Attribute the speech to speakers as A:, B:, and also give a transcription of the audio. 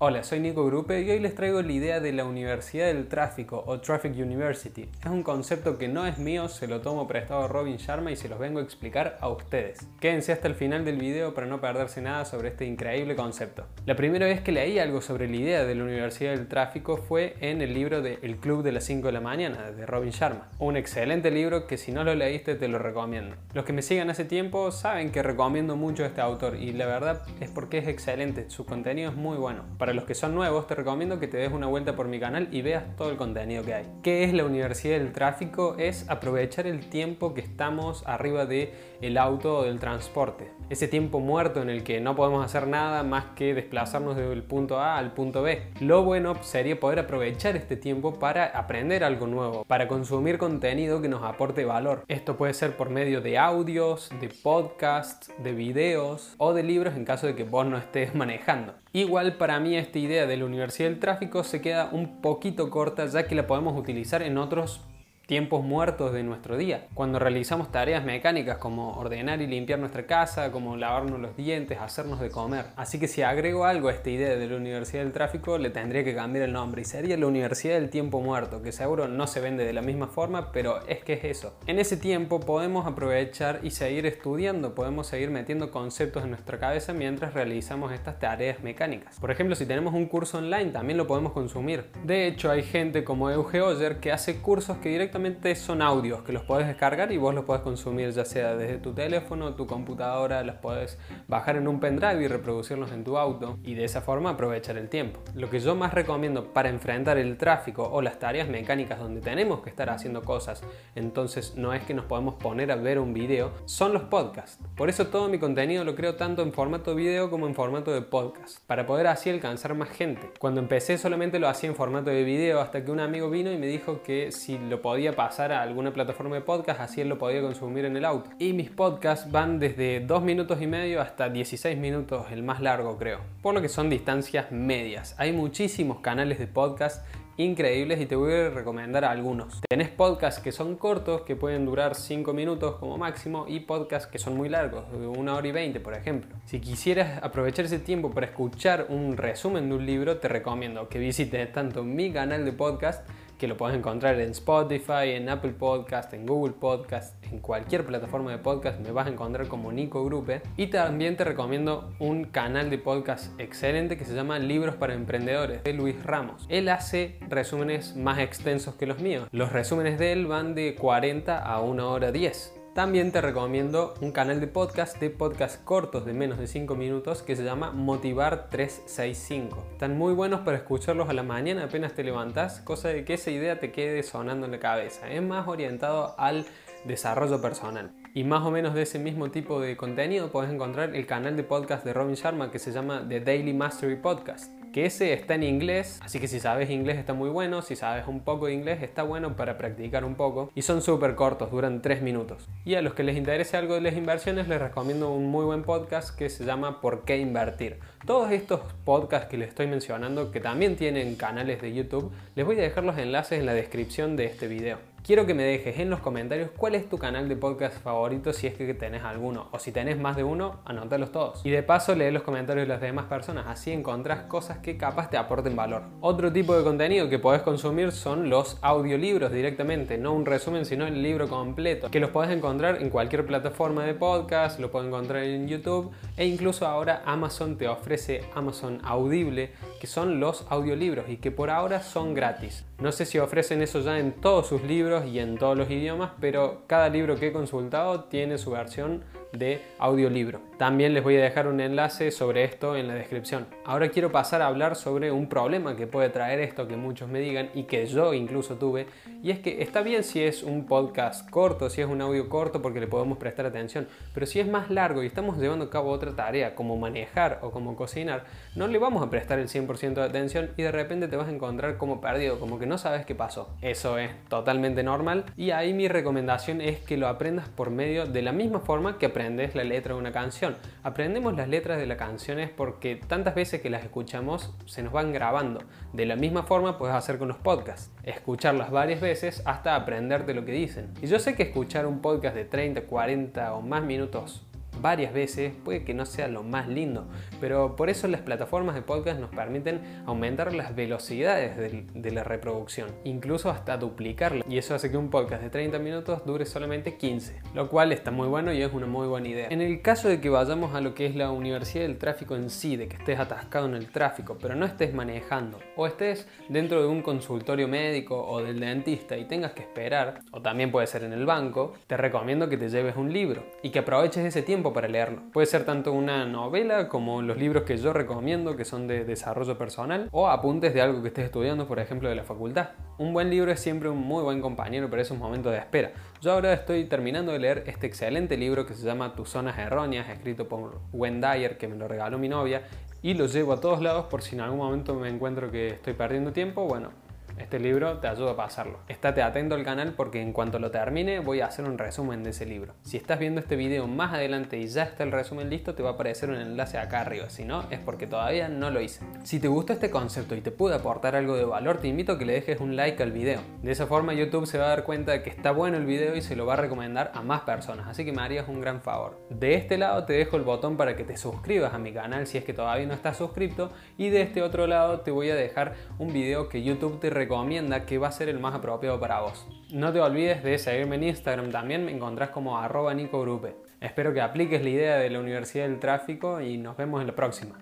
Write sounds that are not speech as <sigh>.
A: Hola, soy Nico Grupe y hoy les traigo la idea de la Universidad del Tráfico o Traffic University. Es un concepto que no es mío, se lo tomo prestado a Robin Sharma y se los vengo a explicar a ustedes. Quédense hasta el final del video para no perderse nada sobre este increíble concepto. La primera vez que leí algo sobre la idea de la Universidad del Tráfico fue en el libro de El Club de las 5 de la mañana de Robin Sharma. Un excelente libro que si no lo leíste te lo recomiendo. Los que me sigan hace tiempo saben que recomiendo mucho a este autor y la verdad es porque es excelente, su contenido es muy bueno. Los que son nuevos, te recomiendo que te des una vuelta por mi canal y veas todo el contenido que hay. ¿Qué es la Universidad del Tráfico? Es aprovechar el tiempo que estamos arriba del el auto o del transporte. Ese tiempo muerto en el que no podemos hacer nada más que desplazarnos del punto A al punto B. Lo bueno sería poder aprovechar este tiempo para aprender algo nuevo, para consumir contenido que nos aporte valor. Esto puede ser por medio de audios, de podcasts, de videos o de libros en caso de que vos no estés <laughs> manejando. Igual para mí esta idea de la Universidad del Tráfico se queda un poquito corta ya que la podemos utilizar en otros tiempos muertos de nuestro día. Cuando realizamos tareas mecánicas como ordenar y limpiar nuestra casa, como lavarnos los dientes, hacernos de comer. Así que si agrego algo a esta idea de la Universidad del Tráfico, le tendría que cambiar el nombre y sería la Universidad del Tiempo Muerto, que seguro no se vende de la misma forma, pero es que es eso. En ese tiempo podemos aprovechar y seguir estudiando, podemos seguir metiendo conceptos en nuestra cabeza mientras realizamos estas tareas mecánicas. Por ejemplo, si tenemos un curso online, también lo podemos consumir. De hecho, hay gente como Euge Oyer que hace cursos que directamente son audios que los puedes descargar y vos los puedes consumir ya sea desde tu teléfono, tu computadora, los puedes bajar en un pendrive y reproducirlos en tu auto y de esa forma aprovechar el tiempo. Lo que yo más recomiendo para enfrentar el tráfico o las tareas mecánicas donde tenemos que estar haciendo cosas, entonces no es que nos podemos poner a ver un video, son los podcasts. Por eso todo mi contenido lo creo tanto en formato video como en formato de podcast, para poder así alcanzar más gente. Cuando empecé solamente lo hacía en formato de video hasta que un amigo vino y me dijo que si lo podía pasar a alguna plataforma de podcast, así él lo podía consumir en el auto. Y mis podcasts van desde 2 minutos y medio hasta 16 minutos, el más largo creo. Por lo que son distancias medias. Hay muchísimos canales de podcast increíbles y te voy a recomendar algunos. Tenés podcasts que son cortos, que pueden durar 5 minutos como máximo, y podcasts que son muy largos, de 1 hora y 20 por ejemplo. Si quisieras aprovechar ese tiempo para escuchar un resumen de un libro, te recomiendo que visites tanto mi canal de podcast que lo puedes encontrar en Spotify, en Apple Podcast, en Google Podcast, en cualquier plataforma de podcast me vas a encontrar como Nico Grupe. Y también te recomiendo un canal de podcast excelente que se llama Libros para Emprendedores de Luis Ramos. Él hace resúmenes más extensos que los míos. Los resúmenes de él van de 40 a 1 hora 10. También te recomiendo un canal de podcast de podcast cortos de menos de 5 minutos que se llama Motivar 365. Están muy buenos para escucharlos a la mañana apenas te levantas, cosa de que esa idea te quede sonando en la cabeza. Es más orientado al desarrollo personal. Y más o menos de ese mismo tipo de contenido puedes encontrar el canal de podcast de Robin Sharma que se llama The Daily Mastery Podcast que ese está en inglés, así que si sabes inglés está muy bueno, si sabes un poco de inglés está bueno para practicar un poco y son súper cortos, duran 3 minutos. Y a los que les interese algo de las inversiones les recomiendo un muy buen podcast que se llama ¿Por qué invertir? Todos estos podcasts que les estoy mencionando, que también tienen canales de YouTube, les voy a dejar los enlaces en la descripción de este video. Quiero que me dejes en los comentarios cuál es tu canal de podcast favorito si es que tenés alguno o si tenés más de uno, anótalos todos. Y de paso lee los comentarios de las demás personas, así encontrás cosas que capaz te aporten valor. Otro tipo de contenido que podés consumir son los audiolibros directamente, no un resumen sino el libro completo, que los podés encontrar en cualquier plataforma de podcast, lo puedes encontrar en YouTube e incluso ahora Amazon te ofrece Amazon Audible, que son los audiolibros y que por ahora son gratis. No sé si ofrecen eso ya en todos sus libros y en todos los idiomas, pero cada libro que he consultado tiene su versión de audiolibro. También les voy a dejar un enlace sobre esto en la descripción. Ahora quiero pasar a hablar sobre un problema que puede traer esto que muchos me digan y que yo incluso tuve, y es que está bien si es un podcast corto, si es un audio corto porque le podemos prestar atención, pero si es más largo y estamos llevando a cabo otra tarea como manejar o como cocinar, no le vamos a prestar el 100% de atención y de repente te vas a encontrar como perdido, como que no sabes qué pasó. Eso es totalmente normal y ahí mi recomendación es que lo aprendas por medio de la misma forma que aprendes la letra de una canción. Aprendemos las letras de las canciones porque tantas veces que las escuchamos se nos van grabando. De la misma forma puedes hacer con los podcasts. Escucharlas varias veces hasta aprenderte lo que dicen. Y yo sé que escuchar un podcast de 30, 40 o más minutos varias veces puede que no sea lo más lindo, pero por eso las plataformas de podcast nos permiten aumentar las velocidades de, la reproducción, incluso hasta duplicarla, y eso hace que un podcast de 30 minutos dure solamente 15, lo cual está muy bueno y es una muy buena idea. En el caso de que vayamos a lo que es la universidad del tráfico en sí, de que estés atascado en el tráfico, pero no estés manejando, o estés dentro de un consultorio médico o del dentista y tengas que esperar, o también puede ser en el banco, te recomiendo que te lleves un libro y que aproveches ese tiempo para leerlo. Puede ser tanto una novela como los libros que yo recomiendo, que son de desarrollo personal, o apuntes de algo que estés estudiando, por ejemplo, de la facultad. Un buen libro es siempre un muy buen compañero para esos momentos de espera. Yo ahora estoy terminando de leer este excelente libro que se llama Tus zonas erróneas, escrito por Wendy Dyer, que me lo regaló mi novia, y lo llevo a todos lados por si en algún momento me encuentro que estoy perdiendo tiempo, bueno, este libro te ayuda a pasarlo. Estate atento al canal porque en cuanto lo termine voy a hacer un resumen de ese libro. Si estás viendo este video más adelante y ya está el resumen listo, te va a aparecer un enlace acá arriba. Si no, es porque todavía no lo hice. Si te gustó este concepto y te pude aportar algo de valor, te invito a que le dejes un like al video. De esa forma YouTube se va a dar cuenta de que está bueno el video y se lo va a recomendar a más personas. Así que me harías un gran favor. De este lado te dejo el botón para que te suscribas a mi canal si es que todavía no estás suscrito. Y de este otro lado te voy a dejar un video que YouTube te recomienda recomienda que va a ser el más apropiado para vos. No te olvides de seguirme en Instagram también, me encontrás como arroba Nico Espero que apliques la idea de la Universidad del Tráfico y nos vemos en la próxima.